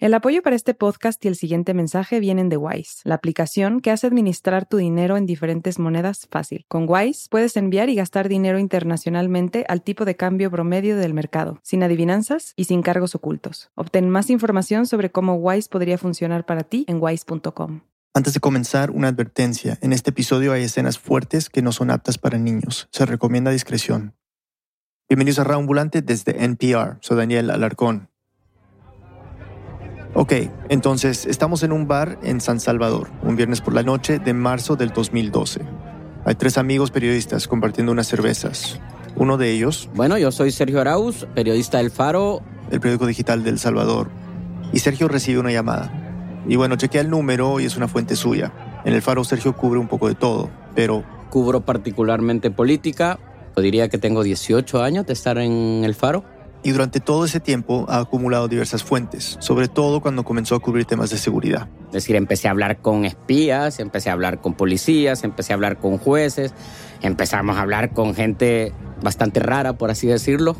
El apoyo para este podcast y el siguiente mensaje vienen de Wise, la aplicación que hace administrar tu dinero en diferentes monedas fácil. Con Wise puedes enviar y gastar dinero internacionalmente al tipo de cambio promedio del mercado, sin adivinanzas y sin cargos ocultos. Obtén más información sobre cómo Wise podría funcionar para ti en wise.com. Antes de comenzar, una advertencia. En este episodio hay escenas fuertes que no son aptas para niños. Se recomienda discreción. Bienvenidos a Raambulante desde NPR. Soy Daniel Alarcón. Ok, entonces estamos en un bar en San Salvador, un viernes por la noche de marzo del 2012. Hay tres amigos periodistas compartiendo unas cervezas. Uno de ellos... Bueno, yo soy Sergio Arauz, periodista del Faro. El periódico digital del Salvador. Y Sergio recibe una llamada. Y bueno, chequea el número y es una fuente suya. En el Faro Sergio cubre un poco de todo, pero... Cubro particularmente política. Yo diría que tengo 18 años de estar en el Faro y durante todo ese tiempo ha acumulado diversas fuentes, sobre todo cuando comenzó a cubrir temas de seguridad. Es decir, empecé a hablar con espías, empecé a hablar con policías, empecé a hablar con jueces, empezamos a hablar con gente bastante rara, por así decirlo.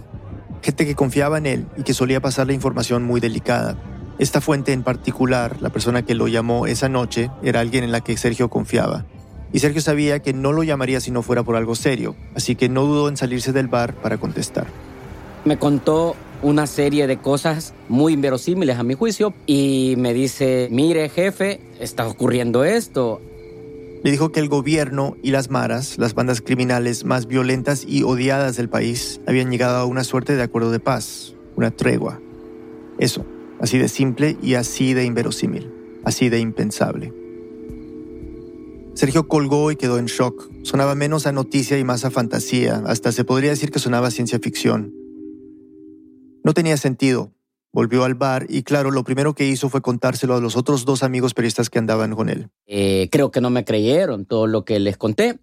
Gente que confiaba en él y que solía pasarle información muy delicada. Esta fuente en particular, la persona que lo llamó esa noche, era alguien en la que Sergio confiaba. Y Sergio sabía que no lo llamaría si no fuera por algo serio, así que no dudó en salirse del bar para contestar me contó una serie de cosas muy inverosímiles a mi juicio y me dice, mire jefe, está ocurriendo esto. Le dijo que el gobierno y las maras, las bandas criminales más violentas y odiadas del país, habían llegado a una suerte de acuerdo de paz, una tregua. Eso, así de simple y así de inverosímil, así de impensable. Sergio colgó y quedó en shock. Sonaba menos a noticia y más a fantasía, hasta se podría decir que sonaba ciencia ficción. No tenía sentido. Volvió al bar y claro, lo primero que hizo fue contárselo a los otros dos amigos periodistas que andaban con él. Eh, creo que no me creyeron todo lo que les conté.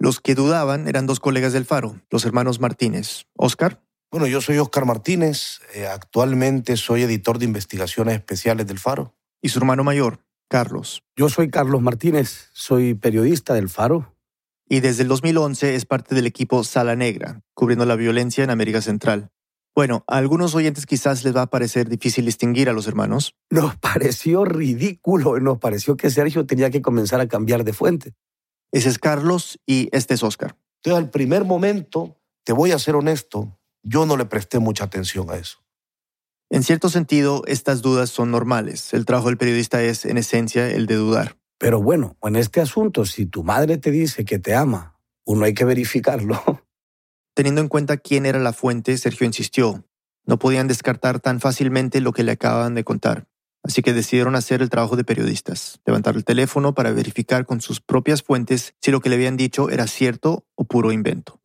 Los que dudaban eran dos colegas del Faro, los hermanos Martínez. Oscar. Bueno, yo soy Oscar Martínez. Eh, actualmente soy editor de investigaciones especiales del Faro. Y su hermano mayor, Carlos. Yo soy Carlos Martínez. Soy periodista del Faro. Y desde el 2011 es parte del equipo Sala Negra, cubriendo la violencia en América Central. Bueno, a algunos oyentes quizás les va a parecer difícil distinguir a los hermanos. Nos pareció ridículo, nos pareció que Sergio tenía que comenzar a cambiar de fuente. Ese es Carlos y este es Oscar. Entonces, al primer momento, te voy a ser honesto, yo no le presté mucha atención a eso. En cierto sentido, estas dudas son normales. El trabajo del periodista es, en esencia, el de dudar. Pero bueno, en este asunto, si tu madre te dice que te ama, uno hay que verificarlo. Teniendo en cuenta quién era la fuente, Sergio insistió. No podían descartar tan fácilmente lo que le acababan de contar. Así que decidieron hacer el trabajo de periodistas, levantar el teléfono para verificar con sus propias fuentes si lo que le habían dicho era cierto o puro invento.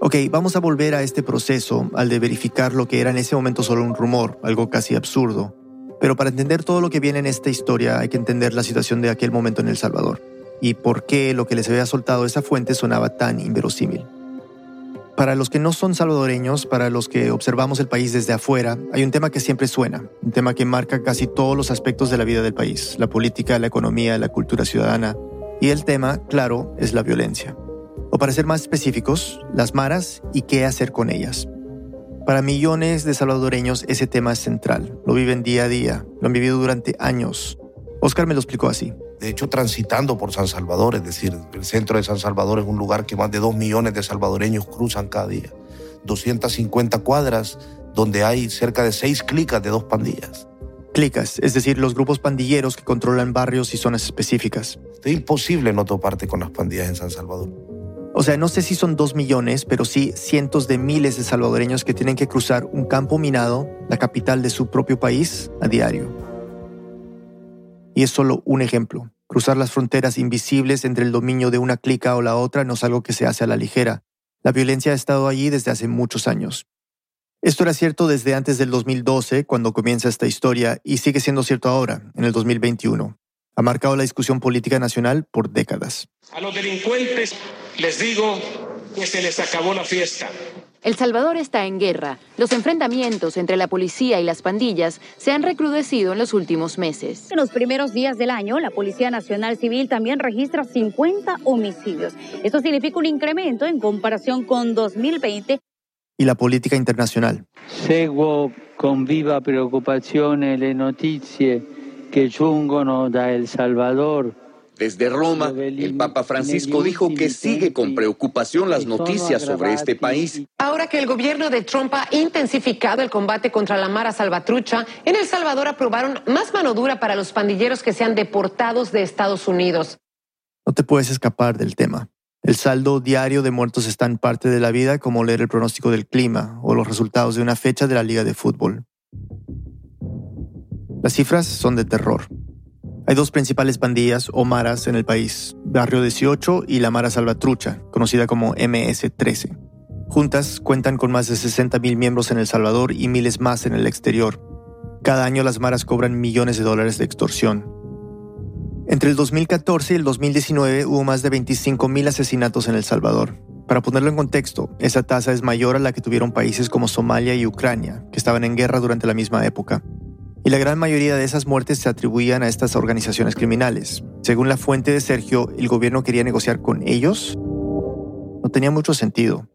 Ok, vamos a volver a este proceso, al de verificar lo que era en ese momento solo un rumor, algo casi absurdo. Pero para entender todo lo que viene en esta historia hay que entender la situación de aquel momento en El Salvador y por qué lo que les había soltado esa fuente sonaba tan inverosímil. Para los que no son salvadoreños, para los que observamos el país desde afuera, hay un tema que siempre suena, un tema que marca casi todos los aspectos de la vida del país, la política, la economía, la cultura ciudadana. Y el tema, claro, es la violencia. O para ser más específicos, las maras y qué hacer con ellas. Para millones de salvadoreños ese tema es central, lo viven día a día, lo han vivido durante años. Oscar me lo explicó así de hecho transitando por San Salvador, es decir, el centro de San Salvador es un lugar que más de dos millones de salvadoreños cruzan cada día. 250 cuadras donde hay cerca de seis clicas de dos pandillas. Clicas, es decir, los grupos pandilleros que controlan barrios y zonas específicas. Es imposible no toparte con las pandillas en San Salvador. O sea, no sé si son dos millones, pero sí cientos de miles de salvadoreños que tienen que cruzar un campo minado, la capital de su propio país, a diario. Y es solo un ejemplo. Cruzar las fronteras invisibles entre el dominio de una clica o la otra no es algo que se hace a la ligera. La violencia ha estado allí desde hace muchos años. Esto era cierto desde antes del 2012, cuando comienza esta historia, y sigue siendo cierto ahora, en el 2021. Ha marcado la discusión política nacional por décadas. A los delincuentes les digo que se les acabó la fiesta. El Salvador está en guerra. Los enfrentamientos entre la policía y las pandillas se han recrudecido en los últimos meses. En los primeros días del año, la Policía Nacional Civil también registra 50 homicidios. Esto significa un incremento en comparación con 2020. y la política internacional. Seguo con viva preocupazione le notizie che giungono da El Salvador desde Roma, el Papa Francisco dijo que sigue con preocupación las noticias sobre este país. Ahora que el gobierno de Trump ha intensificado el combate contra la Mara Salvatrucha, en El Salvador aprobaron más mano dura para los pandilleros que sean deportados de Estados Unidos. No te puedes escapar del tema. El saldo diario de muertos está en parte de la vida, como leer el pronóstico del clima o los resultados de una fecha de la Liga de Fútbol. Las cifras son de terror. Hay dos principales pandillas o maras en el país, Barrio 18 y la Mara Salvatrucha, conocida como MS-13. Juntas cuentan con más de 60.000 miembros en El Salvador y miles más en el exterior. Cada año las maras cobran millones de dólares de extorsión. Entre el 2014 y el 2019 hubo más de 25.000 asesinatos en El Salvador. Para ponerlo en contexto, esa tasa es mayor a la que tuvieron países como Somalia y Ucrania, que estaban en guerra durante la misma época y la gran mayoría de esas muertes se atribuían a estas organizaciones criminales. Según la fuente de Sergio, el gobierno quería negociar con ellos. No tenía mucho sentido.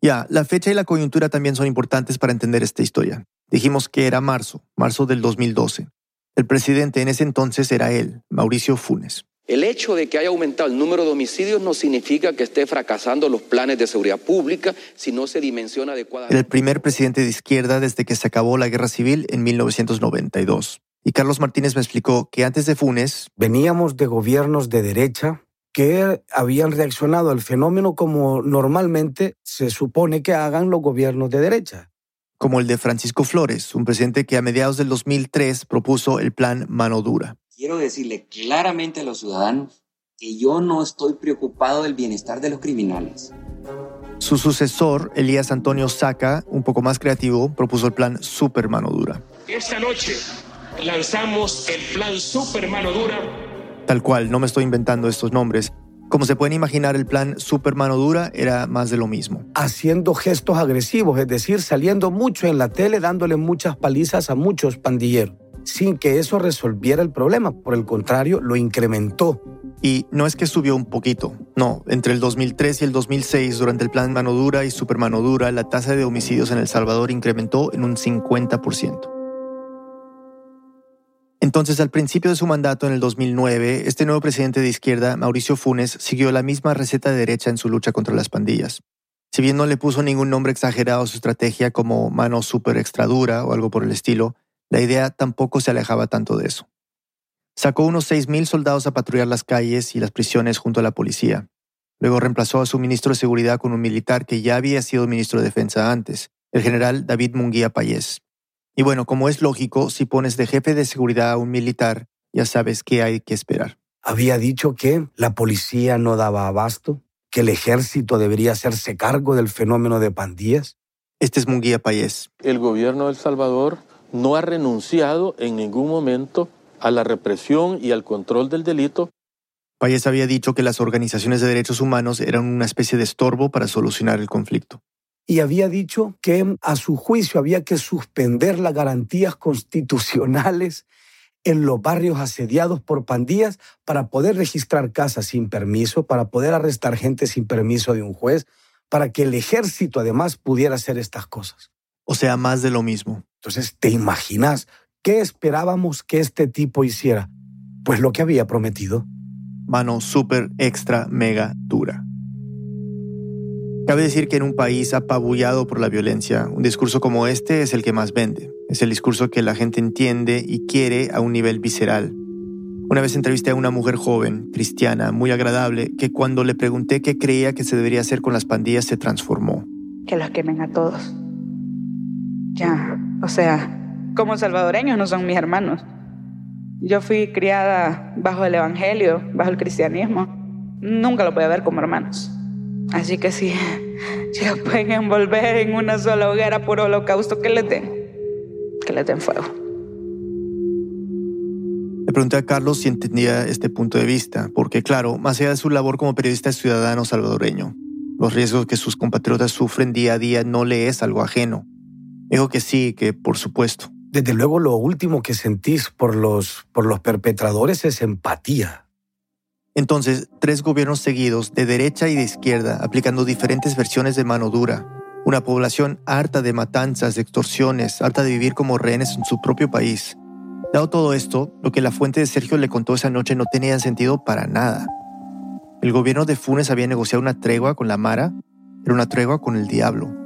Ya, la fecha y la coyuntura también son importantes para entender esta historia. Dijimos que era marzo, marzo del 2012. El presidente en ese entonces era él, Mauricio Funes. El hecho de que haya aumentado el número de homicidios no significa que esté fracasando los planes de seguridad pública si no se dimensiona adecuadamente. Era el primer presidente de izquierda desde que se acabó la guerra civil en 1992. Y Carlos Martínez me explicó que antes de Funes... Veníamos de gobiernos de derecha que habían reaccionado al fenómeno como normalmente se supone que hagan los gobiernos de derecha. Como el de Francisco Flores, un presidente que a mediados del 2003 propuso el plan Mano Dura quiero decirle claramente a los ciudadanos que yo no estoy preocupado del bienestar de los criminales. Su sucesor, Elías Antonio Saca, un poco más creativo, propuso el plan Super Mano Dura. Esta noche lanzamos el plan Super Mano Dura. Tal cual, no me estoy inventando estos nombres. Como se pueden imaginar, el plan Super Mano Dura era más de lo mismo. Haciendo gestos agresivos, es decir, saliendo mucho en la tele, dándole muchas palizas a muchos pandilleros sin que eso resolviera el problema. Por el contrario, lo incrementó. Y no es que subió un poquito, no, entre el 2003 y el 2006, durante el plan Mano Dura y Super Mano Dura, la tasa de homicidios en El Salvador incrementó en un 50%. Entonces, al principio de su mandato en el 2009, este nuevo presidente de izquierda, Mauricio Funes, siguió la misma receta de derecha en su lucha contra las pandillas. Si bien no le puso ningún nombre exagerado a su estrategia como mano super extradura o algo por el estilo, la idea tampoco se alejaba tanto de eso. Sacó unos 6.000 soldados a patrullar las calles y las prisiones junto a la policía. Luego reemplazó a su ministro de Seguridad con un militar que ya había sido ministro de Defensa antes, el general David Munguía Payés. Y bueno, como es lógico, si pones de jefe de seguridad a un militar, ya sabes qué hay que esperar. Había dicho que la policía no daba abasto, que el ejército debería hacerse cargo del fenómeno de pandillas. Este es Munguía Payés. El gobierno de El Salvador no ha renunciado en ningún momento a la represión y al control del delito. Payés había dicho que las organizaciones de derechos humanos eran una especie de estorbo para solucionar el conflicto. Y había dicho que a su juicio había que suspender las garantías constitucionales en los barrios asediados por pandillas para poder registrar casas sin permiso, para poder arrestar gente sin permiso de un juez, para que el ejército además pudiera hacer estas cosas. O sea, más de lo mismo. Entonces, ¿te imaginas qué esperábamos que este tipo hiciera? Pues lo que había prometido. Mano súper extra mega dura. Cabe decir que en un país apabullado por la violencia, un discurso como este es el que más vende. Es el discurso que la gente entiende y quiere a un nivel visceral. Una vez entrevisté a una mujer joven, cristiana, muy agradable, que cuando le pregunté qué creía que se debería hacer con las pandillas se transformó. Que los quemen a todos. Ya, o sea, como salvadoreños no son mis hermanos. Yo fui criada bajo el Evangelio, bajo el cristianismo. Nunca lo a ver como hermanos. Así que si, si lo pueden envolver en una sola hoguera por holocausto, que le den. Que le den fuego. Le pregunté a Carlos si entendía este punto de vista, porque claro, más allá de su labor como periodista ciudadano salvadoreño, los riesgos que sus compatriotas sufren día a día no le es algo ajeno. Dijo que sí, que por supuesto. Desde luego lo último que sentís por los, por los perpetradores es empatía. Entonces, tres gobiernos seguidos, de derecha y de izquierda, aplicando diferentes versiones de mano dura, Una población harta de matanzas, de extorsiones, harta de vivir como rehenes en su propio país. Dado todo esto, lo que la fuente de Sergio le contó esa noche no tenía sentido para nada. El gobierno de Funes había negociado una tregua con la Mara, era una tregua con el diablo.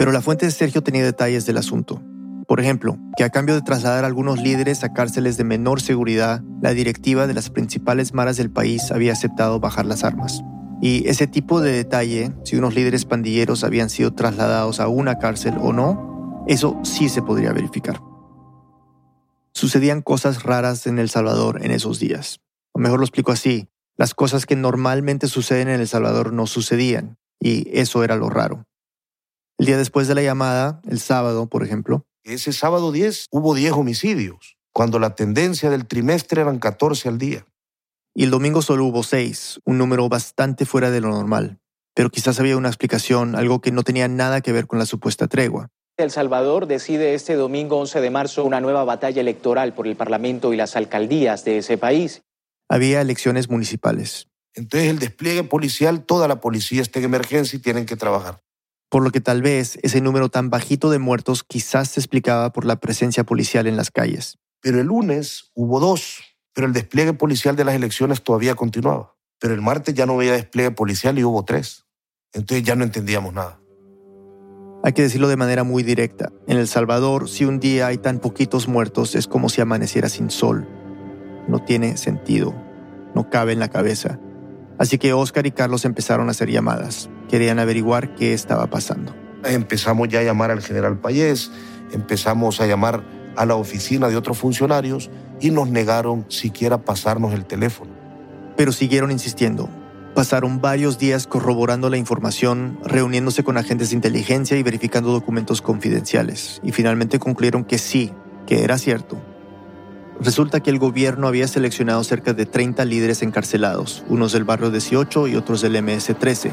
Pero la fuente de Sergio tenía detalles del asunto. Por ejemplo, que a cambio de trasladar a algunos líderes a cárceles de menor seguridad, la directiva de las principales maras del país había aceptado bajar las armas. Y ese tipo de detalle, si unos líderes pandilleros habían sido trasladados a una cárcel o no, eso sí se podría verificar. Sucedían cosas raras en El Salvador en esos días. O mejor lo explico así, las cosas que normalmente suceden en El Salvador no sucedían, y eso era lo raro. El día después de la llamada, el sábado, por ejemplo, ese sábado 10 hubo 10 homicidios, cuando la tendencia del trimestre eran 14 al día. Y el domingo solo hubo 6, un número bastante fuera de lo normal. Pero quizás había una explicación, algo que no tenía nada que ver con la supuesta tregua. El Salvador decide este domingo 11 de marzo una nueva batalla electoral por el Parlamento y las alcaldías de ese país. Había elecciones municipales. Entonces el despliegue policial, toda la policía está en emergencia y tienen que trabajar por lo que tal vez ese número tan bajito de muertos quizás se explicaba por la presencia policial en las calles. Pero el lunes hubo dos, pero el despliegue policial de las elecciones todavía continuaba. Pero el martes ya no había despliegue policial y hubo tres. Entonces ya no entendíamos nada. Hay que decirlo de manera muy directa. En El Salvador, si un día hay tan poquitos muertos, es como si amaneciera sin sol. No tiene sentido. No cabe en la cabeza. Así que Oscar y Carlos empezaron a hacer llamadas. Querían averiguar qué estaba pasando. Empezamos ya a llamar al general Payés, empezamos a llamar a la oficina de otros funcionarios y nos negaron siquiera pasarnos el teléfono. Pero siguieron insistiendo. Pasaron varios días corroborando la información, reuniéndose con agentes de inteligencia y verificando documentos confidenciales. Y finalmente concluyeron que sí, que era cierto, Resulta que el gobierno había seleccionado cerca de 30 líderes encarcelados, unos del barrio 18 y otros del MS-13.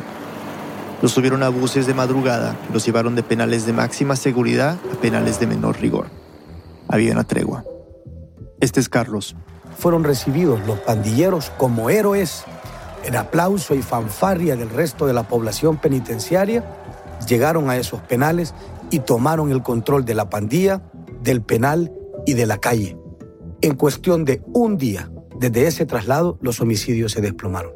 Los subieron a buses de madrugada los llevaron de penales de máxima seguridad a penales de menor rigor. Había una tregua. Este es Carlos. Fueron recibidos los pandilleros como héroes en aplauso y fanfarria del resto de la población penitenciaria. Llegaron a esos penales y tomaron el control de la pandilla, del penal y de la calle. En cuestión de un día desde ese traslado, los homicidios se desplomaron.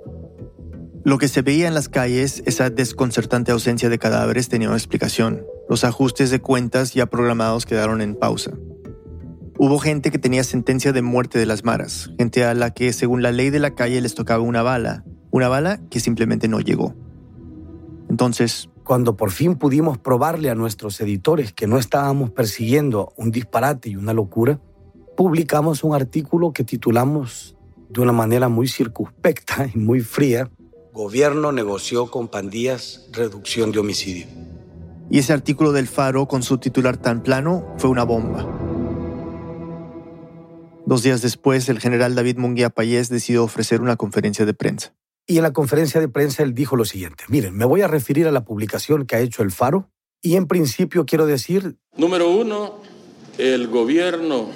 Lo que se veía en las calles, esa desconcertante ausencia de cadáveres, tenía una explicación. Los ajustes de cuentas ya programados quedaron en pausa. Hubo gente que tenía sentencia de muerte de las maras, gente a la que según la ley de la calle les tocaba una bala, una bala que simplemente no llegó. Entonces... Cuando por fin pudimos probarle a nuestros editores que no estábamos persiguiendo un disparate y una locura, publicamos un artículo que titulamos de una manera muy circunspecta y muy fría, Gobierno negoció con pandillas reducción de homicidio. Y ese artículo del Faro con su titular tan plano fue una bomba. Dos días después, el general David Munguía Payés decidió ofrecer una conferencia de prensa. Y en la conferencia de prensa él dijo lo siguiente, miren, me voy a referir a la publicación que ha hecho el Faro y en principio quiero decir... Número uno, el gobierno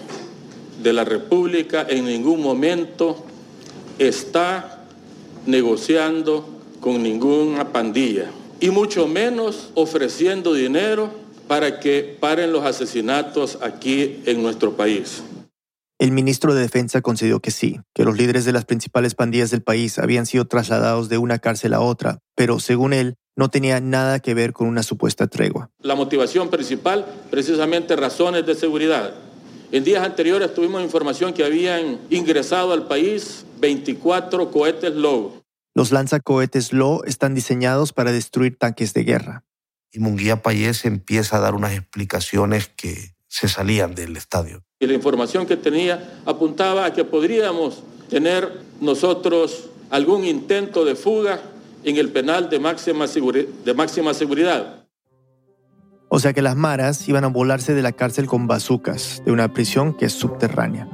de la República en ningún momento está negociando con ninguna pandilla y mucho menos ofreciendo dinero para que paren los asesinatos aquí en nuestro país. El ministro de Defensa concedió que sí, que los líderes de las principales pandillas del país habían sido trasladados de una cárcel a otra, pero según él, no tenía nada que ver con una supuesta tregua. La motivación principal, precisamente razones de seguridad. En días anteriores tuvimos información que habían ingresado al país 24 cohetes Low. Los lanzacohetes Low están diseñados para destruir tanques de guerra. Y Munguía Payés empieza a dar unas explicaciones que se salían del estadio. Y la información que tenía apuntaba a que podríamos tener nosotros algún intento de fuga en el penal de máxima, de máxima seguridad. O sea que las maras iban a volarse de la cárcel con bazucas, de una prisión que es subterránea.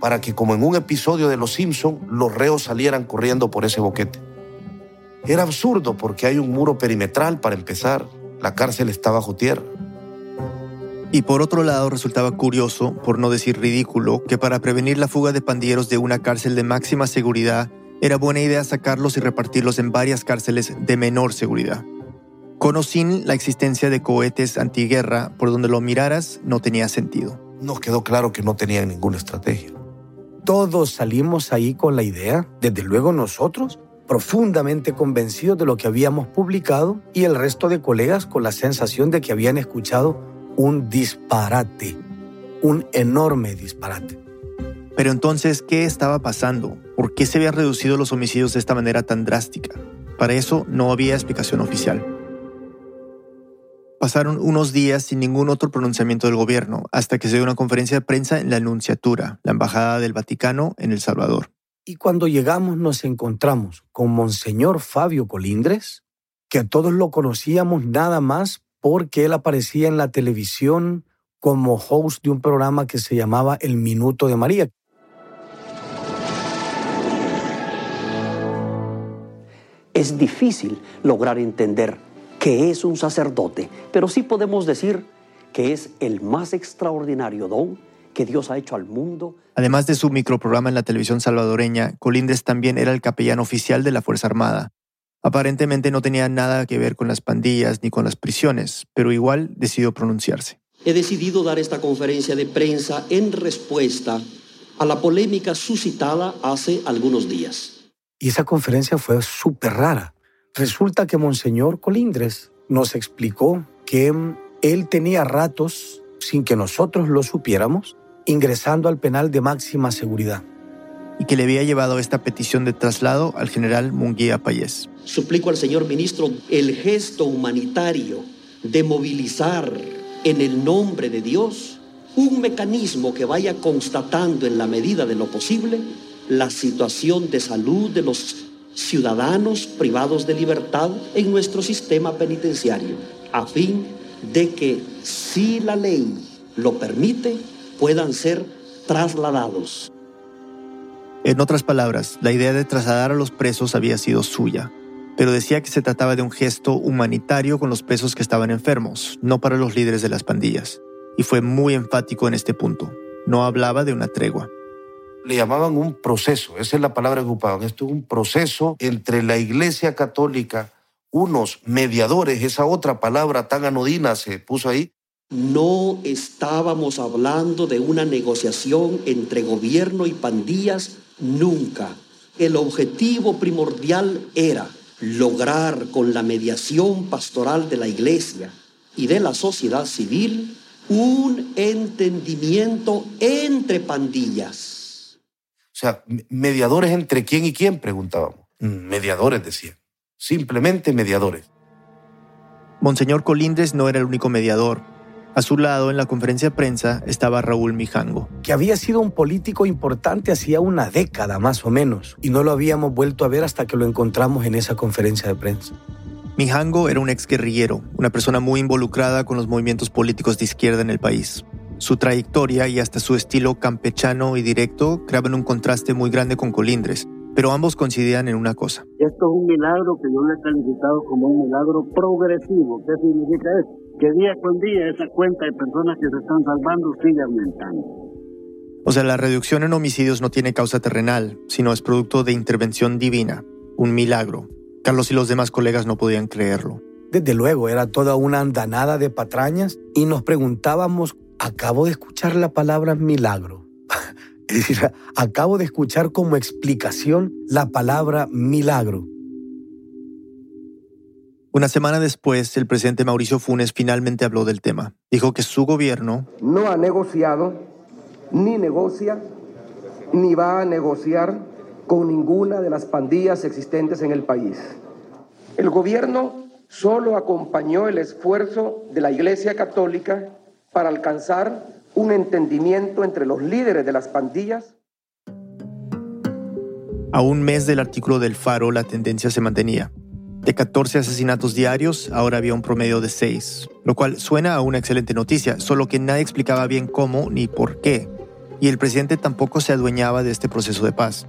Para que, como en un episodio de Los Simpson, los reos salieran corriendo por ese boquete. Era absurdo porque hay un muro perimetral para empezar. La cárcel está bajo tierra. Y por otro lado, resultaba curioso, por no decir ridículo, que para prevenir la fuga de pandilleros de una cárcel de máxima seguridad, era buena idea sacarlos y repartirlos en varias cárceles de menor seguridad Con o sin la existencia de cohetes antiguerra, por donde lo miraras, no tenía sentido. Nos quedó claro que no tenían ninguna estrategia. Todos salimos ahí con la idea, desde luego nosotros, profundamente convencidos de lo que habíamos publicado y el resto de colegas con la sensación de que habían escuchado un disparate, un enorme disparate. Pero entonces, ¿qué estaba pasando? ¿Por qué se habían reducido los homicidios de esta manera tan drástica? Para eso no había explicación oficial. Pasaron unos días sin ningún otro pronunciamiento del gobierno, hasta que se dio una conferencia de prensa en la Anunciatura, la Embajada del Vaticano en El Salvador. Y cuando llegamos nos encontramos con Monseñor Fabio Colindres, que todos lo conocíamos nada más porque él aparecía en la televisión como host de un programa que se llamaba El Minuto de María. Es difícil lograr entender qué es un sacerdote, pero sí podemos decir que es el más extraordinario don que Dios ha hecho al mundo. Además de su microprograma en la televisión salvadoreña, Colindres también era el capellán oficial de la Fuerza Armada. Aparentemente no tenía nada que ver con las pandillas ni con las prisiones, pero igual decidió pronunciarse. He decidido dar esta conferencia de prensa en respuesta a la polémica suscitada hace algunos días. Y esa conferencia fue súper rara. Resulta que Monseñor Colindres nos explicó que él tenía ratos, sin que nosotros lo supiéramos, ingresando al penal de máxima seguridad. Y que le había llevado esta petición de traslado al general Munguía Payés. Suplico al señor ministro el gesto humanitario de movilizar en el nombre de Dios un mecanismo que vaya constatando en la medida de lo posible la situación de salud de los ciudadanos privados de libertad en nuestro sistema penitenciario, a fin de que, si la ley lo permite, puedan ser trasladados. En otras palabras, la idea de trasladar a los presos había sido suya, pero decía que se trataba de un gesto humanitario con los presos que estaban enfermos, no para los líderes de las pandillas. Y fue muy enfático en este punto. No hablaba de una tregua. Le llamaban un proceso, esa es la palabra que ocupaban. Esto es un proceso entre la Iglesia Católica, unos mediadores, esa otra palabra tan anodina se puso ahí, no estábamos hablando de una negociación entre gobierno y pandillas nunca. El objetivo primordial era lograr con la mediación pastoral de la iglesia y de la sociedad civil un entendimiento entre pandillas. O sea, mediadores entre quién y quién, preguntábamos. Mediadores, decían. Simplemente mediadores. Monseñor Colindres no era el único mediador. A su lado, en la conferencia de prensa, estaba Raúl Mijango. Que había sido un político importante hacía una década más o menos, y no lo habíamos vuelto a ver hasta que lo encontramos en esa conferencia de prensa. Mijango era un exguerrillero, una persona muy involucrada con los movimientos políticos de izquierda en el país. Su trayectoria y hasta su estilo campechano y directo creaban un contraste muy grande con Colindres, pero ambos coincidían en una cosa. Esto es un milagro que yo le he calificado como un milagro progresivo. ¿Qué significa eso? que día con día esa cuenta de personas que se están salvando sigue aumentando. O sea, la reducción en homicidios no tiene causa terrenal, sino es producto de intervención divina, un milagro. Carlos y los demás colegas no podían creerlo. Desde luego, era toda una andanada de patrañas y nos preguntábamos, acabo de escuchar la palabra milagro. es decir, acabo de escuchar como explicación la palabra milagro. Una semana después, el presidente Mauricio Funes finalmente habló del tema. Dijo que su gobierno no ha negociado, ni negocia, ni va a negociar con ninguna de las pandillas existentes en el país. El gobierno solo acompañó el esfuerzo de la Iglesia Católica para alcanzar un entendimiento entre los líderes de las pandillas. A un mes del artículo del Faro, la tendencia se mantenía. De 14 asesinatos diarios, ahora había un promedio de 6, lo cual suena a una excelente noticia, solo que nadie explicaba bien cómo ni por qué, y el presidente tampoco se adueñaba de este proceso de paz.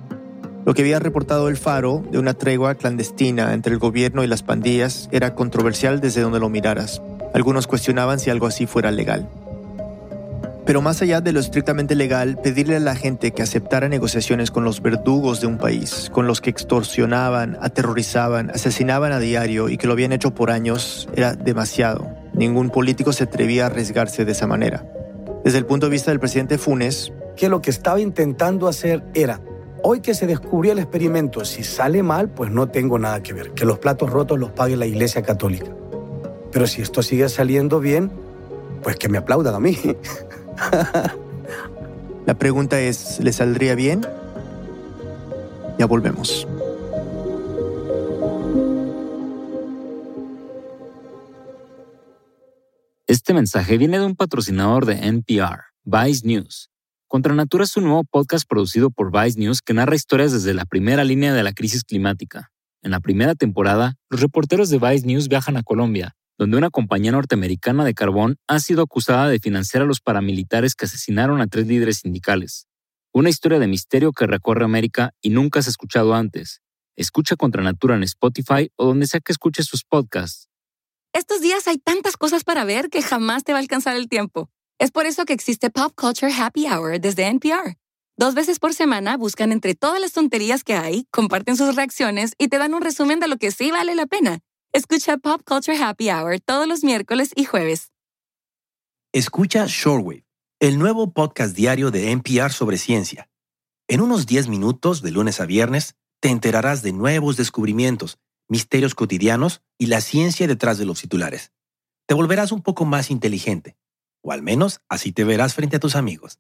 Lo que había reportado el Faro de una tregua clandestina entre el gobierno y las pandillas era controversial desde donde lo miraras. Algunos cuestionaban si algo así fuera legal. Pero más allá de lo estrictamente legal, pedirle a la gente que aceptara negociaciones con los verdugos de un país, con los que extorsionaban, aterrorizaban, asesinaban a diario y que lo habían hecho por años, era demasiado. Ningún político se atrevía a arriesgarse de esa manera. Desde el punto de vista del presidente Funes, que lo que estaba intentando hacer era, hoy que se descubrió el experimento, si sale mal, pues no tengo nada que ver, que los platos rotos los pague la Iglesia Católica. Pero si esto sigue saliendo bien, pues que me aplaudan a mí. La pregunta es, ¿le saldría bien? Ya volvemos. Este mensaje viene de un patrocinador de NPR, Vice News. Contra Natura es un nuevo podcast producido por Vice News que narra historias desde la primera línea de la crisis climática. En la primera temporada, los reporteros de Vice News viajan a Colombia, donde una compañía norteamericana de carbón ha sido acusada de financiar a los paramilitares que asesinaron a tres líderes sindicales. Una historia de misterio que recorre América y nunca has escuchado antes. Escucha Contra Natura en Spotify o donde sea que escuches sus podcasts. Estos días hay tantas cosas para ver que jamás te va a alcanzar el tiempo. Es por eso que existe Pop Culture Happy Hour desde NPR. Dos veces por semana buscan entre todas las tonterías que hay, comparten sus reacciones y te dan un resumen de lo que sí vale la pena. Escucha Pop Culture Happy Hour todos los miércoles y jueves. Escucha Shortwave, el nuevo podcast diario de NPR sobre ciencia. En unos 10 minutos, de lunes a viernes, te enterarás de nuevos descubrimientos, misterios cotidianos y la ciencia detrás de los titulares. Te volverás un poco más inteligente, o al menos así te verás frente a tus amigos.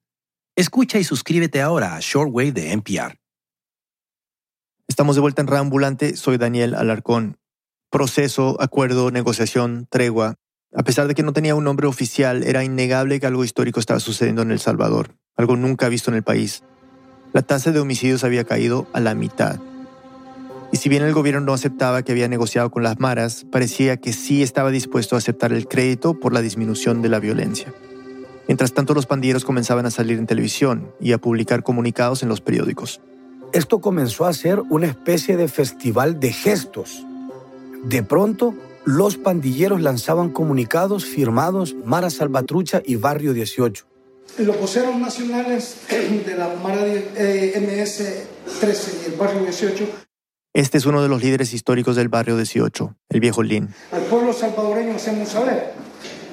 Escucha y suscríbete ahora a Shortwave de NPR. Estamos de vuelta en Reambulante, soy Daniel Alarcón proceso, acuerdo, negociación, tregua. A pesar de que no tenía un nombre oficial, era innegable que algo histórico estaba sucediendo en El Salvador, algo nunca visto en el país. La tasa de homicidios había caído a la mitad. Y si bien el gobierno no aceptaba que había negociado con las maras, parecía que sí estaba dispuesto a aceptar el crédito por la disminución de la violencia. Mientras tanto, los pandilleros comenzaban a salir en televisión y a publicar comunicados en los periódicos. Esto comenzó a ser una especie de festival de gestos de pronto, los pandilleros lanzaban comunicados firmados Mara Salvatrucha y Barrio 18. Los voceros nacionales de la Mara eh, MS 13 y el Barrio 18 este es uno de los líderes históricos del barrio 18, el viejo Lin. Al pueblo salvadoreño hacemos saber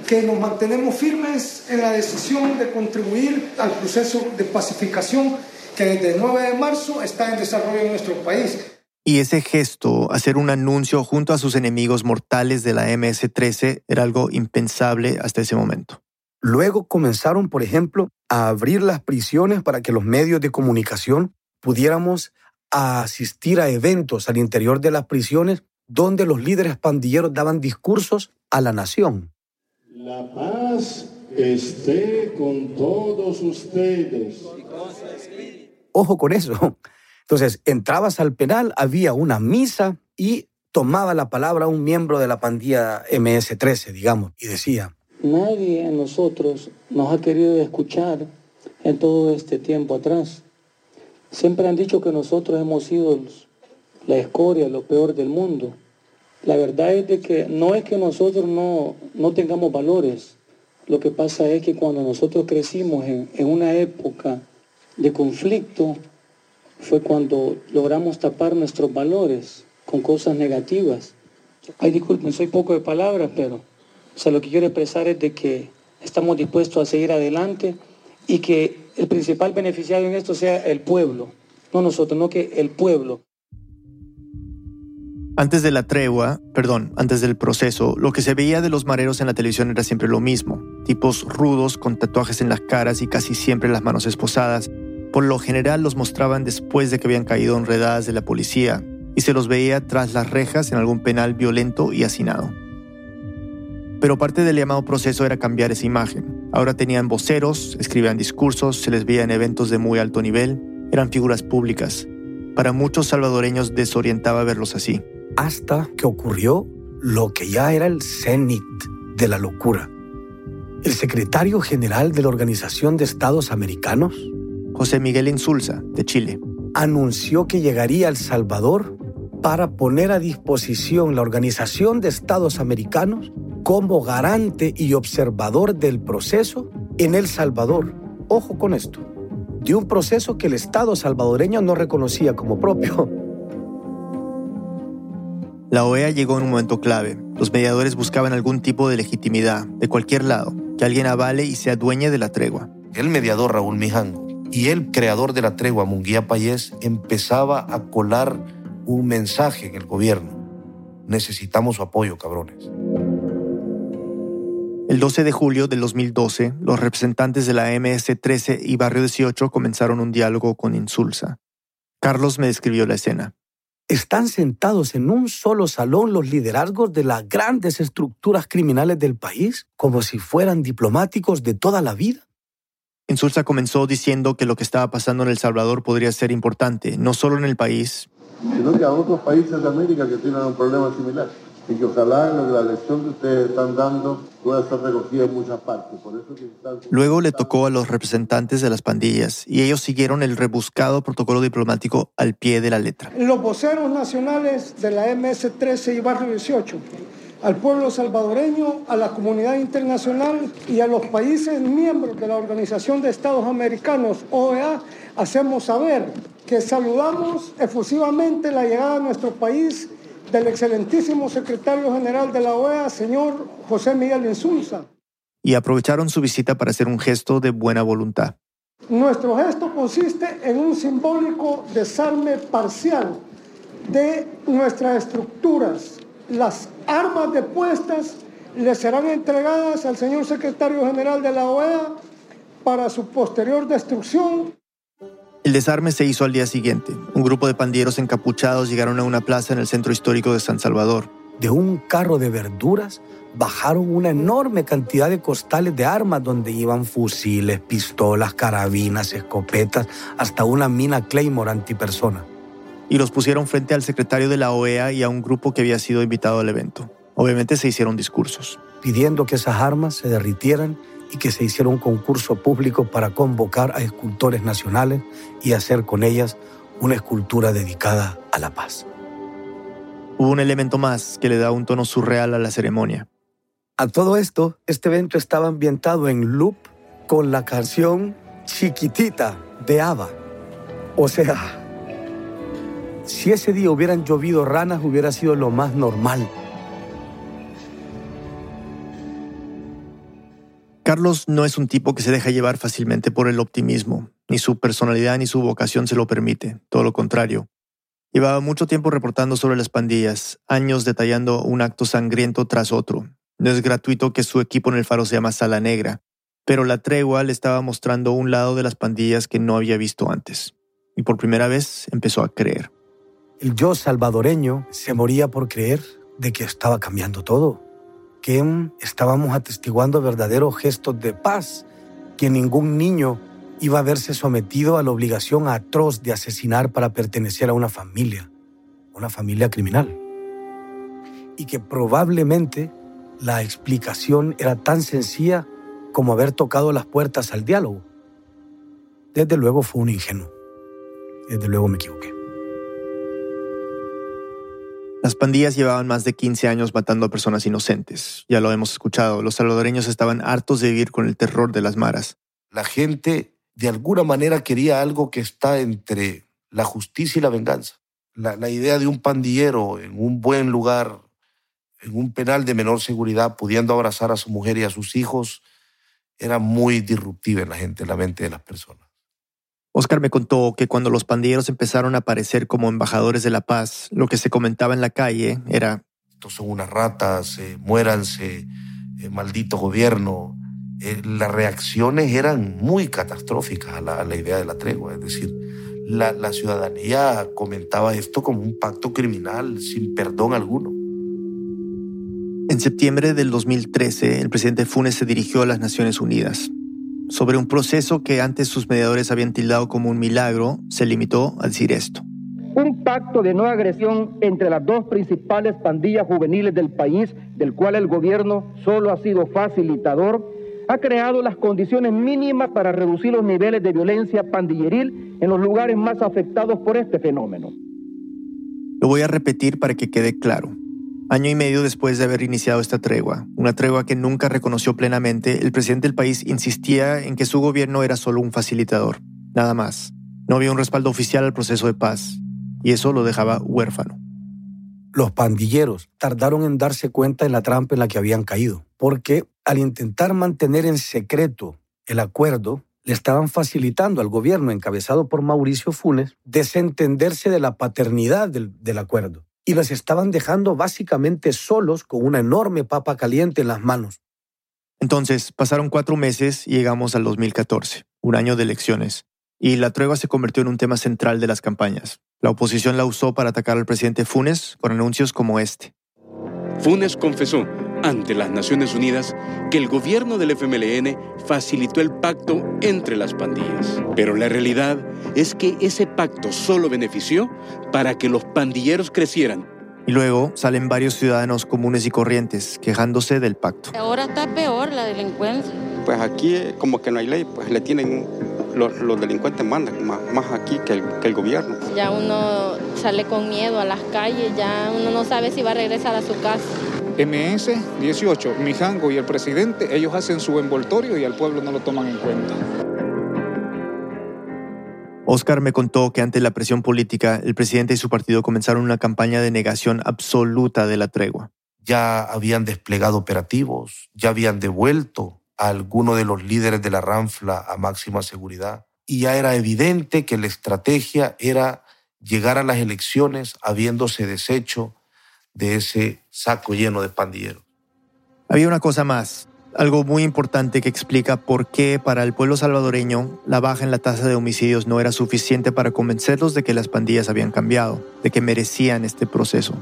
que nos mantenemos firmes en la decisión de contribuir al proceso de pacificación que desde el 9 de marzo está en desarrollo en nuestro país. Y ese gesto, hacer un anuncio junto a sus enemigos mortales de la MS-13, era algo impensable hasta ese momento. Luego comenzaron, por ejemplo, a abrir las prisiones para que los medios de comunicación pudiéramos asistir a eventos al interior de las prisiones donde los líderes pandilleros daban discursos a la nación. La paz esté con todos ustedes. Ojo con eso. Entonces, entrabas al penal, había una misa y tomaba la palabra un miembro de la pandilla MS-13, digamos, y decía, Nadie en nosotros nos ha querido escuchar en todo este tiempo atrás. Siempre han dicho que nosotros hemos sido la escoria, lo peor del mundo. La verdad es de que no es que nosotros no, no tengamos valores. Lo que pasa es que cuando nosotros crecimos en, en una época de conflicto, fue cuando logramos tapar nuestros valores con cosas negativas. Ay, disculpen, soy poco de palabras, pero o sea, lo que quiero expresar es de que estamos dispuestos a seguir adelante y que el principal beneficiario en esto sea el pueblo, no nosotros, no que el pueblo. Antes de la tregua, perdón, antes del proceso, lo que se veía de los mareros en la televisión era siempre lo mismo. Tipos rudos con tatuajes en las caras y casi siempre las manos esposadas, por lo general los mostraban después de que habían caído enredadas de la policía y se los veía tras las rejas en algún penal violento y hacinado. Pero parte del llamado proceso era cambiar esa imagen. Ahora tenían voceros, escribían discursos, se les veía en eventos de muy alto nivel, eran figuras públicas. Para muchos salvadoreños desorientaba verlos así. Hasta que ocurrió lo que ya era el cenit de la locura. El secretario general de la Organización de Estados Americanos, José Miguel Insulza, de Chile. Anunció que llegaría a El Salvador para poner a disposición la Organización de Estados Americanos como garante y observador del proceso en El Salvador, ojo con esto, de un proceso que el Estado salvadoreño no reconocía como propio. La OEA llegó en un momento clave. Los mediadores buscaban algún tipo de legitimidad, de cualquier lado, que alguien avale y sea dueño de la tregua. El mediador Raúl Mijango y el creador de la tregua, Munguía Payés, empezaba a colar un mensaje en el gobierno. Necesitamos su apoyo, cabrones. El 12 de julio del 2012, los representantes de la MS-13 y Barrio 18 comenzaron un diálogo con Insulsa. Carlos me describió la escena. Están sentados en un solo salón los liderazgos de las grandes estructuras criminales del país, como si fueran diplomáticos de toda la vida. Insulsa comenzó diciendo que lo que estaba pasando en El Salvador podría ser importante, no solo en el país, sino que a otros países de América que tienen un problema similar. Y que ojalá la lección que ustedes están dando pueda ser recogida en muchas partes. Luego le tocó a los representantes de las pandillas y ellos siguieron el rebuscado protocolo diplomático al pie de la letra. Los voceros nacionales de la MS-13 y Barrio 18 al pueblo salvadoreño, a la comunidad internacional y a los países miembros de la Organización de Estados Americanos, OEA, hacemos saber que saludamos efusivamente la llegada a nuestro país del excelentísimo secretario general de la OEA, señor José Miguel Insulza. Y aprovecharon su visita para hacer un gesto de buena voluntad. Nuestro gesto consiste en un simbólico desarme parcial de nuestras estructuras, las armas depuestas le serán entregadas al señor secretario general de la OEA para su posterior destrucción. El desarme se hizo al día siguiente. Un grupo de pandilleros encapuchados llegaron a una plaza en el centro histórico de San Salvador. De un carro de verduras bajaron una enorme cantidad de costales de armas donde iban fusiles, pistolas, carabinas, escopetas, hasta una mina Claymore antipersona y los pusieron frente al secretario de la OEA y a un grupo que había sido invitado al evento. Obviamente se hicieron discursos. Pidiendo que esas armas se derritieran y que se hiciera un concurso público para convocar a escultores nacionales y hacer con ellas una escultura dedicada a la paz. Hubo un elemento más que le da un tono surreal a la ceremonia. A todo esto, este evento estaba ambientado en loop con la canción Chiquitita de ABBA. O sea, si ese día hubieran llovido ranas, hubiera sido lo más normal. Carlos no es un tipo que se deja llevar fácilmente por el optimismo. Ni su personalidad ni su vocación se lo permite. Todo lo contrario. Llevaba mucho tiempo reportando sobre las pandillas, años detallando un acto sangriento tras otro. No es gratuito que su equipo en el faro se llama Sala Negra, pero la tregua le estaba mostrando un lado de las pandillas que no había visto antes. Y por primera vez empezó a creer. El yo salvadoreño se moría por creer de que estaba cambiando todo, que estábamos atestiguando verdaderos gestos de paz, que ningún niño iba a verse sometido a la obligación atroz de asesinar para pertenecer a una familia, una familia criminal. Y que probablemente la explicación era tan sencilla como haber tocado las puertas al diálogo. Desde luego fue un ingenuo. Desde luego me equivoqué. Las pandillas llevaban más de 15 años matando a personas inocentes. Ya lo hemos escuchado, los salvadoreños estaban hartos de vivir con el terror de las maras. La gente de alguna manera quería algo que está entre la justicia y la venganza. La, la idea de un pandillero en un buen lugar, en un penal de menor seguridad, pudiendo abrazar a su mujer y a sus hijos, era muy disruptiva en la gente, en la mente de las personas. Oscar me contó que cuando los pandilleros empezaron a aparecer como embajadores de la paz, lo que se comentaba en la calle era... Estos son unas ratas, eh, muéranse, eh, maldito gobierno. Eh, las reacciones eran muy catastróficas a la, idea de la tregua. Es decir, la, la ciudadanía comentaba esto como un pacto criminal sin perdón alguno. En septiembre del 2013, el presidente Funes se dirigió a las Naciones Unidas sobre un proceso que antes sus mediadores habían tildado como un milagro, se limitó a decir esto. Un pacto de no agresión entre las dos principales pandillas juveniles del país, del cual el gobierno solo ha sido facilitador, ha creado las condiciones mínimas para reducir los niveles de violencia pandilleril en los lugares más afectados por este fenómeno. Lo voy a repetir para que quede claro. Año y medio después de haber iniciado esta tregua, una tregua que nunca reconoció plenamente, el presidente del país insistía en que su gobierno era solo un facilitador, nada más. No había un respaldo oficial al proceso de paz, y eso lo dejaba huérfano. Los pandilleros tardaron en darse cuenta de la trampa en la que habían caído, porque al intentar mantener en secreto el acuerdo, le estaban facilitando al gobierno encabezado por Mauricio Funes desentenderse de la paternidad del, del acuerdo y los estaban dejando básicamente solos con una enorme papa caliente en las manos. Entonces, pasaron cuatro meses y llegamos al 2014, un año de elecciones, y la tregua se convirtió en un tema central de las campañas. La oposición la usó para atacar al presidente Funes con anuncios como este. Funes confesó ante las Naciones Unidas que el gobierno del FMLN facilitó el pacto entre las pandillas. Pero la realidad es que ese pacto solo benefició para que los pandilleros crecieran. Y luego salen varios ciudadanos comunes y corrientes quejándose del pacto. Ahora está peor la delincuencia. Pues aquí como que no hay ley, pues le tienen los, delincuentes mandan más, más aquí que el, que el, gobierno. Ya uno sale con miedo a las calles, ya uno no sabe si va a regresar a su casa. MS 18, Mijango y el presidente, ellos hacen su envoltorio y al pueblo no lo toman en cuenta. Oscar me contó que ante la presión política, el presidente y su partido comenzaron una campaña de negación absoluta de la tregua. Ya habían desplegado operativos, ya habían devuelto a alguno de los líderes de la Ranfla a máxima seguridad y ya era evidente que la estrategia era llegar a las elecciones habiéndose deshecho de ese saco lleno de pandilleros. Había una cosa más, algo muy importante que explica por qué para el pueblo salvadoreño la baja en la tasa de homicidios no era suficiente para convencerlos de que las pandillas habían cambiado, de que merecían este proceso.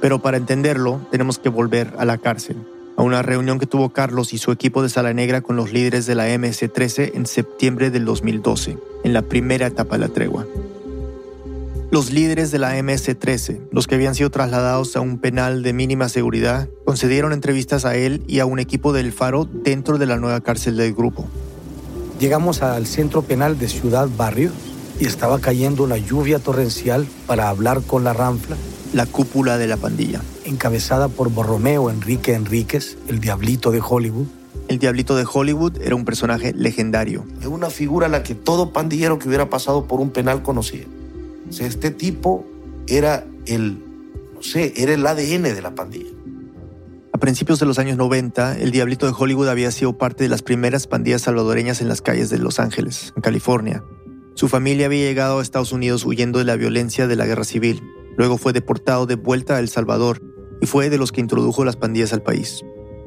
Pero para entenderlo tenemos que volver a la cárcel, a una reunión que tuvo Carlos y su equipo de Sala Negra con los líderes de la MS-13 en septiembre del 2012, en la primera etapa de la tregua. Los líderes de la MS-13, los que habían sido trasladados a un penal de mínima seguridad, concedieron entrevistas a él y a un equipo del Faro dentro de la nueva cárcel del grupo. Llegamos al centro penal de Ciudad Barrios y estaba cayendo una lluvia torrencial para hablar con la Ranfla. La cúpula de la pandilla. Encabezada por Borromeo Enrique Enríquez, el diablito de Hollywood. El diablito de Hollywood era un personaje legendario. Es una figura a la que todo pandillero que hubiera pasado por un penal conocía este tipo era el, no sé, era el ADN de la pandilla. A principios de los años 90, el Diablito de Hollywood había sido parte de las primeras pandillas salvadoreñas en las calles de Los Ángeles, en California. Su familia había llegado a Estados Unidos huyendo de la violencia de la guerra civil. Luego fue deportado de vuelta a El Salvador y fue de los que introdujo las pandillas al país.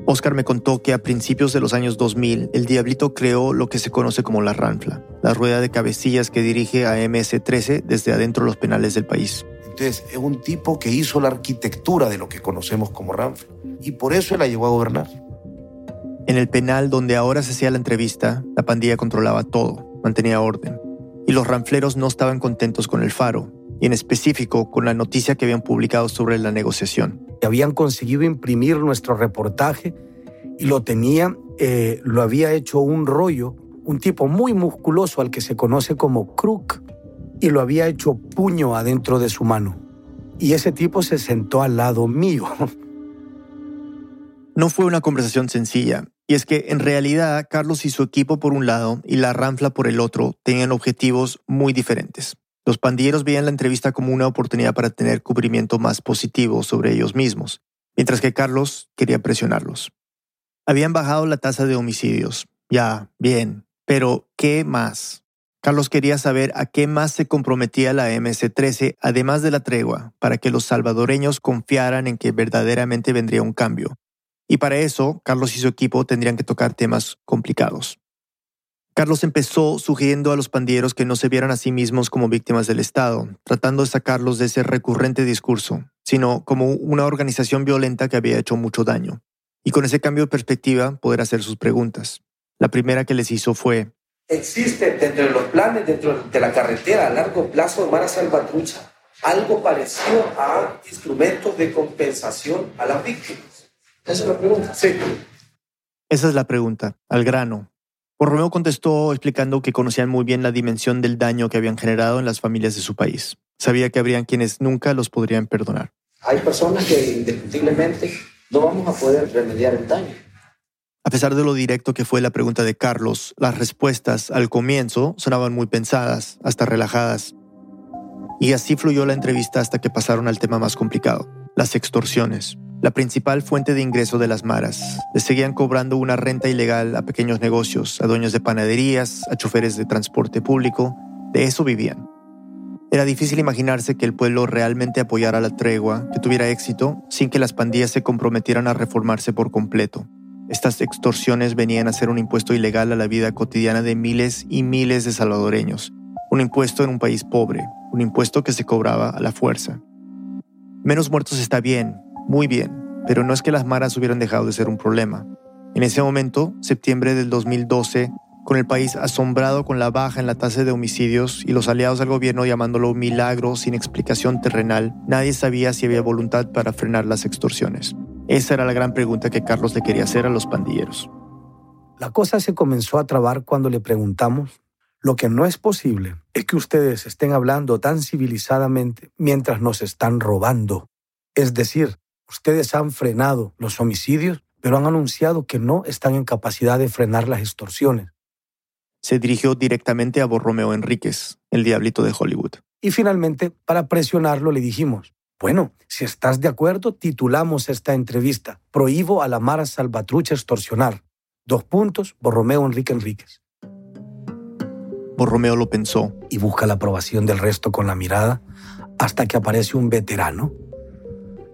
Oscar me contó que a principios de los años 2000, el Diablito creó lo que se conoce como la Ranfla, la rueda de cabecillas que dirige a MS-13 desde adentro de los penales del país. Entonces, es un tipo que hizo la arquitectura de lo que conocemos como Ranfla, y por eso él la llevó a gobernar. En el penal donde ahora se hacía la entrevista, la pandilla controlaba todo, mantenía orden, y los ranfleros no estaban contentos con el faro, y en específico con la noticia que habían publicado sobre la negociación habían conseguido imprimir nuestro reportaje y lo tenía, eh, lo había hecho un rollo, un tipo muy musculoso al que se conoce como Crook, y lo había hecho puño adentro de su mano. Y ese tipo se sentó al lado mío. No fue una conversación sencilla, y es que en realidad Carlos y su equipo por un lado y la Ranfla por el otro tenían objetivos muy diferentes. Los pandilleros veían la entrevista como una oportunidad para tener cubrimiento más positivo sobre ellos mismos, mientras que Carlos quería presionarlos. Habían bajado la tasa de homicidios. Ya, bien. Pero, ¿qué más? Carlos quería saber a qué más se comprometía la MS-13, además de la tregua, para que los salvadoreños confiaran en que verdaderamente vendría un cambio. Y para eso, Carlos y su equipo tendrían que tocar temas complicados. Carlos empezó sugiriendo a los pandilleros que no se vieran a sí mismos como víctimas del Estado, tratando de sacarlos de ese recurrente discurso, sino como una organización violenta que había hecho mucho daño. Y con ese cambio de perspectiva poder hacer sus preguntas. La primera que les hizo fue, ¿existe dentro de los planes, dentro de la carretera a largo plazo de Mara Salvatrucha, algo parecido a instrumentos de compensación a las víctimas? Esa es la pregunta. Sí. Esa es la pregunta, al grano, Romeo contestó explicando que conocían muy bien la dimensión del daño que habían generado en las familias de su país. Sabía que habrían quienes nunca los podrían perdonar. hay personas que indiscutiblemente no vamos a poder remediar el daño. A pesar de lo directo que fue la pregunta de Carlos, las respuestas al comienzo sonaban muy pensadas, hasta relajadas. Y así fluyó la entrevista hasta que pasaron al tema más complicado, las extorsiones. La principal fuente de ingreso de las maras. Le seguían cobrando una renta ilegal a pequeños negocios, a dueños de panaderías, a choferes de transporte público. De eso vivían. Era difícil imaginarse que el pueblo realmente apoyara la tregua, que tuviera éxito, sin que las pandillas se comprometieran a reformarse por completo. Estas extorsiones venían a ser un impuesto ilegal a la vida cotidiana de miles y miles de salvadoreños. Un impuesto en un país pobre, un impuesto que se cobraba a la fuerza. Menos muertos está bien, muy bien, pero no es que las maras hubieran dejado de ser un problema. En ese momento, septiembre del 2012, con el país asombrado con la baja en la tasa de homicidios y los aliados del gobierno llamándolo milagro sin explicación terrenal, nadie sabía si había voluntad para frenar las extorsiones. Esa era la gran pregunta que Carlos le quería hacer a los pandilleros. La cosa se comenzó a trabar cuando le preguntamos, lo que no es posible es que ustedes estén hablando tan civilizadamente mientras nos están robando. Es decir, ustedes han frenado los homicidios, pero han anunciado que no están en capacidad de frenar las extorsiones se dirigió directamente a Borromeo Enríquez, el diablito de Hollywood. Y finalmente, para presionarlo, le dijimos, bueno, si estás de acuerdo, titulamos esta entrevista, Prohíbo a la Mara Salvatrucha extorsionar. Dos puntos, Borromeo Enrique Enríquez. Borromeo lo pensó. Y busca la aprobación del resto con la mirada hasta que aparece un veterano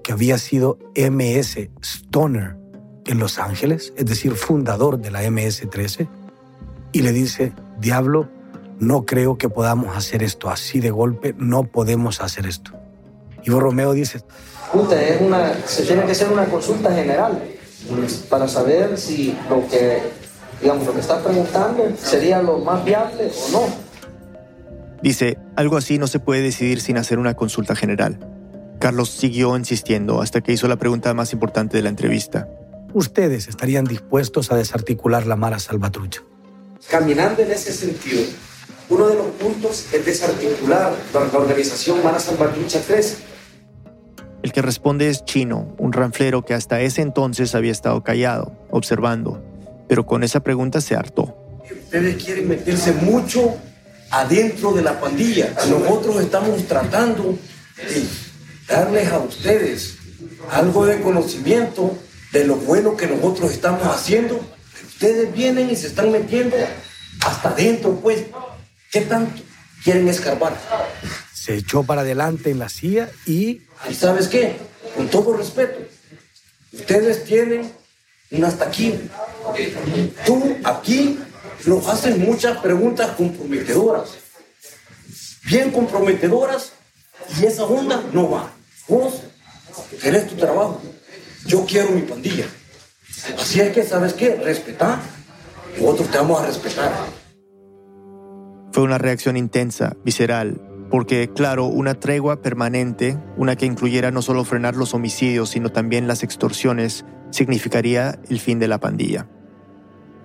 que había sido MS Stoner en Los Ángeles, es decir, fundador de la MS-13, y le dice, diablo, no creo que podamos hacer esto así de golpe, no podemos hacer esto. Y Romeo dice, Usted es una, se tiene que hacer una consulta general para saber si lo que, digamos, lo que está preguntando sería lo más viable o no. Dice, algo así no se puede decidir sin hacer una consulta general. Carlos siguió insistiendo hasta que hizo la pregunta más importante de la entrevista. ¿Ustedes estarían dispuestos a desarticular la mala salvatrucha? Caminando en ese sentido, uno de los puntos es desarticular la organización Mara Salvatrucha 13. El que responde es Chino, un ranflero que hasta ese entonces había estado callado, observando, pero con esa pregunta se hartó. Ustedes quieren meterse mucho adentro de la pandilla. Nosotros estamos tratando de darles a ustedes algo de conocimiento de lo bueno que nosotros estamos haciendo Ustedes vienen y se están metiendo hasta adentro, pues. ¿Qué tanto quieren escarbar? Se echó para adelante en la silla y... ¿Y sabes qué? Con todo respeto, ustedes tienen un hasta aquí. Tú aquí nos hacen muchas preguntas comprometedoras. Bien comprometedoras y esa onda no va. Vos tu trabajo. Yo quiero mi pandilla. Así es que, ¿sabes qué? Respetar. Nosotros te vamos a respetar. Fue una reacción intensa, visceral, porque, claro, una tregua permanente, una que incluyera no solo frenar los homicidios, sino también las extorsiones, significaría el fin de la pandilla.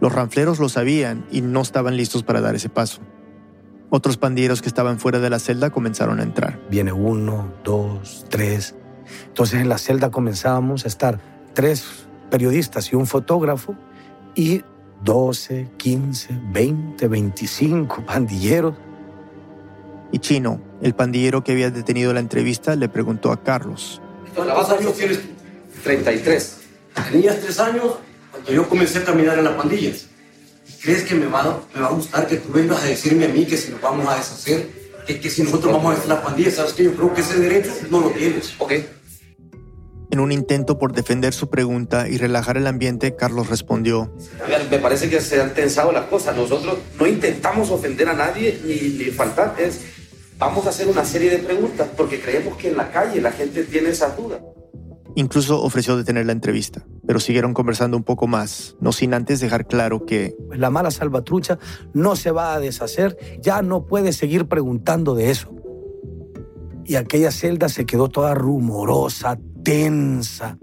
Los ranfleros lo sabían y no estaban listos para dar ese paso. Otros pandilleros que estaban fuera de la celda comenzaron a entrar. Viene uno, dos, tres. Entonces en la celda comenzábamos a estar tres periodistas y un fotógrafo y 12, 15, 20, 25 pandilleros. Y Chino, el pandillero que había detenido la entrevista, le preguntó a Carlos. ¿Cuántos años tienes tú? 33. Tenías tres años cuando yo comencé a caminar en las pandillas. ¿Crees que me va, me va a gustar que tú vengas a decirme a mí que si nos vamos a deshacer, que, que si nosotros vamos a hacer las pandillas, sabes que yo creo que ese derecho no lo tienes, ¿ok? En un intento por defender su pregunta y relajar el ambiente, Carlos respondió. Me parece que se han tensado las cosas. Nosotros no intentamos ofender a nadie ni, faltar. Es, vamos a hacer una serie de preguntas porque creemos que en la calle la gente tiene esas dudas. Incluso ofreció detener la entrevista, pero siguieron conversando un poco más, no sin antes dejar claro que... La mala salvatrucha no se va a deshacer, ya no puede seguir preguntando de eso. Y aquella celda se quedó toda rumorosa, tensa.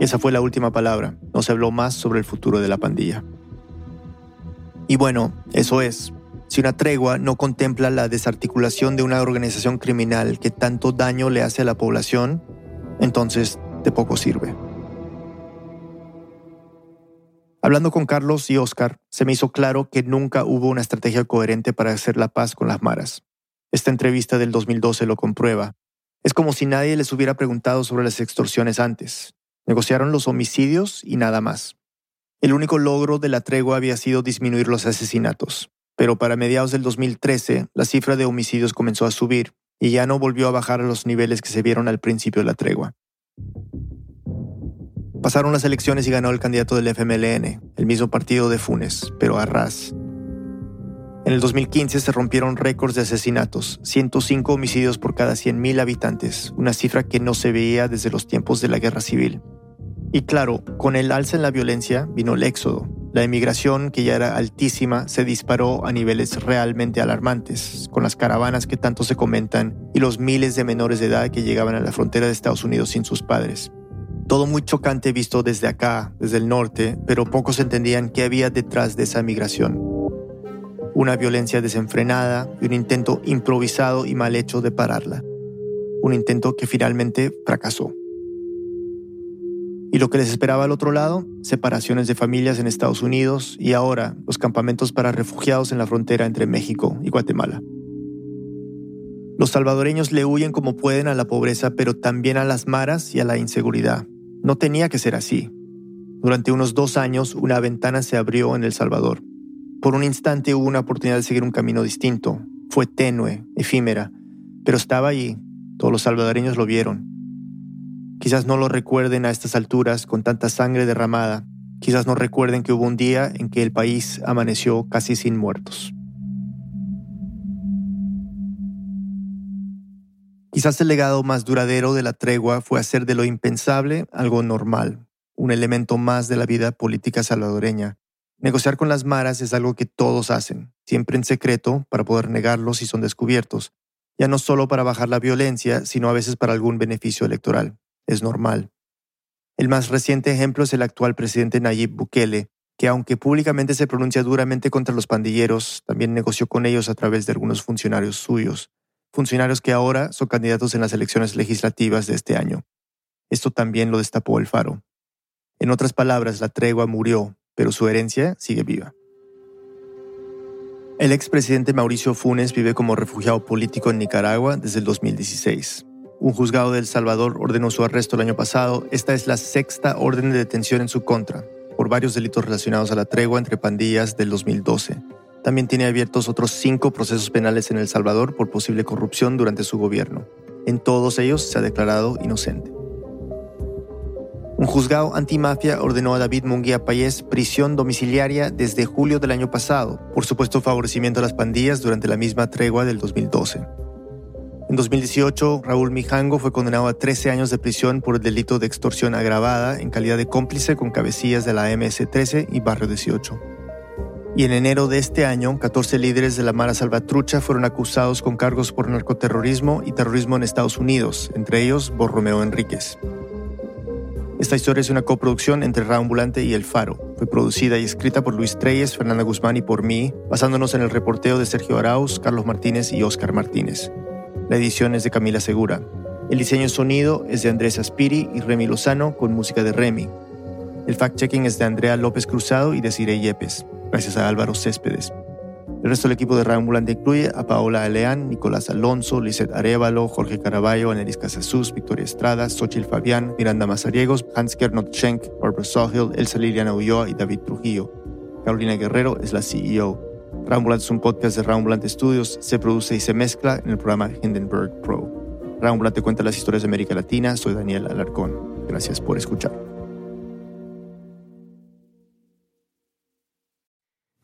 Esa fue la última palabra. No se habló más sobre el futuro de la pandilla. Y bueno, eso es. Si una tregua no contempla la desarticulación de una organización criminal que tanto daño le hace a la población, entonces de poco sirve. Hablando con Carlos y Oscar, se me hizo claro que nunca hubo una estrategia coherente para hacer la paz con las maras. Esta entrevista del 2012 lo comprueba. Es como si nadie les hubiera preguntado sobre las extorsiones antes. Negociaron los homicidios y nada más. El único logro de la tregua había sido disminuir los asesinatos, pero para mediados del 2013 la cifra de homicidios comenzó a subir y ya no volvió a bajar a los niveles que se vieron al principio de la tregua. Pasaron las elecciones y ganó el candidato del FMLN, el mismo partido de Funes, pero a ras. En el 2015 se rompieron récords de asesinatos, 105 homicidios por cada 100.000 habitantes, una cifra que no se veía desde los tiempos de la guerra civil. Y claro, con el alza en la violencia vino el éxodo. La emigración, que ya era altísima, se disparó a niveles realmente alarmantes, con las caravanas que tanto se comentan y los miles de menores de edad que llegaban a la frontera de Estados Unidos sin sus padres. Todo muy chocante visto desde acá, desde el norte, pero pocos entendían qué había detrás de esa migración. Una violencia desenfrenada y un intento improvisado y mal hecho de pararla. Un intento que finalmente fracasó. Y lo que les esperaba al otro lado, separaciones de familias en Estados Unidos y ahora los campamentos para refugiados en la frontera entre México y Guatemala. Los salvadoreños le huyen como pueden a la pobreza, pero también a las maras y a la inseguridad. No tenía que ser así. Durante unos dos años una ventana se abrió en El Salvador. Por un instante hubo una oportunidad de seguir un camino distinto. Fue tenue, efímera, pero estaba allí. Todos los salvadoreños lo vieron. Quizás no lo recuerden a estas alturas con tanta sangre derramada. Quizás no recuerden que hubo un día en que el país amaneció casi sin muertos. Quizás el legado más duradero de la tregua fue hacer de lo impensable algo normal, un elemento más de la vida política salvadoreña. Negociar con las maras es algo que todos hacen, siempre en secreto, para poder negarlos si son descubiertos, ya no solo para bajar la violencia, sino a veces para algún beneficio electoral. Es normal. El más reciente ejemplo es el actual presidente Nayib Bukele, que aunque públicamente se pronuncia duramente contra los pandilleros, también negoció con ellos a través de algunos funcionarios suyos funcionarios que ahora son candidatos en las elecciones legislativas de este año. Esto también lo destapó el faro. En otras palabras, la tregua murió, pero su herencia sigue viva. El expresidente Mauricio Funes vive como refugiado político en Nicaragua desde el 2016. Un juzgado de El Salvador ordenó su arresto el año pasado. Esta es la sexta orden de detención en su contra, por varios delitos relacionados a la tregua entre pandillas del 2012. También tiene abiertos otros cinco procesos penales en El Salvador por posible corrupción durante su gobierno. En todos ellos se ha declarado inocente. Un juzgado antimafia ordenó a David Munguía Payés prisión domiciliaria desde julio del año pasado por supuesto favorecimiento a las pandillas durante la misma tregua del 2012. En 2018, Raúl Mijango fue condenado a 13 años de prisión por el delito de extorsión agravada en calidad de cómplice con cabecillas de la MS-13 y Barrio 18. Y en enero de este año, 14 líderes de la Mara Salvatrucha fueron acusados con cargos por narcoterrorismo y terrorismo en Estados Unidos, entre ellos Borromeo Enríquez. Esta historia es una coproducción entre Raambulante y El Faro. Fue producida y escrita por Luis Treyes, Fernanda Guzmán y por mí, basándonos en el reporteo de Sergio Arauz, Carlos Martínez y Oscar Martínez. La edición es de Camila Segura. El diseño sonido es de Andrés Aspiri y Remy Lozano con música de Remy. El fact-checking es de Andrea López Cruzado y de Cire Yepes gracias a Álvaro Céspedes. El resto del equipo de Ambulante incluye a Paola Aleán, Nicolás Alonso, Lizeth Arevalo, Jorge Caraballo, Anelis Casasus, Victoria Estrada, Xochil Fabián, Miranda Mazariegos, Hans Gernot Schenk, Barbara Sawhill, Elsa Liliana Ulloa y David Trujillo. Carolina Guerrero es la CEO. Ambulante es un podcast de Ambulante Studios, se produce y se mezcla en el programa Hindenburg Pro. Ambulante cuenta las historias de América Latina, soy Daniel Alarcón. Gracias por escuchar.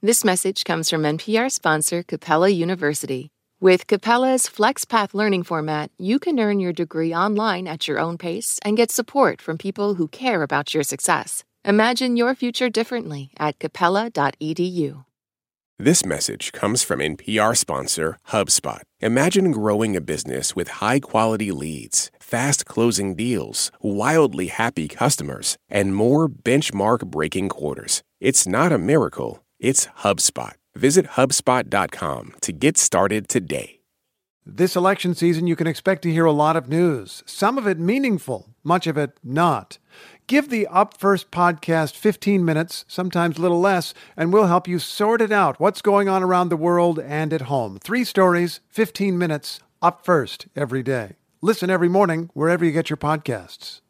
This message comes from NPR sponsor Capella University. With Capella's FlexPath learning format, you can earn your degree online at your own pace and get support from people who care about your success. Imagine your future differently at capella.edu. This message comes from NPR sponsor HubSpot. Imagine growing a business with high quality leads, fast closing deals, wildly happy customers, and more benchmark breaking quarters. It's not a miracle it's HubSpot. Visit HubSpot.com to get started today. This election season, you can expect to hear a lot of news, some of it meaningful, much of it not. Give the Up First podcast 15 minutes, sometimes a little less, and we'll help you sort it out what's going on around the world and at home. Three stories, 15 minutes, Up First every day. Listen every morning wherever you get your podcasts.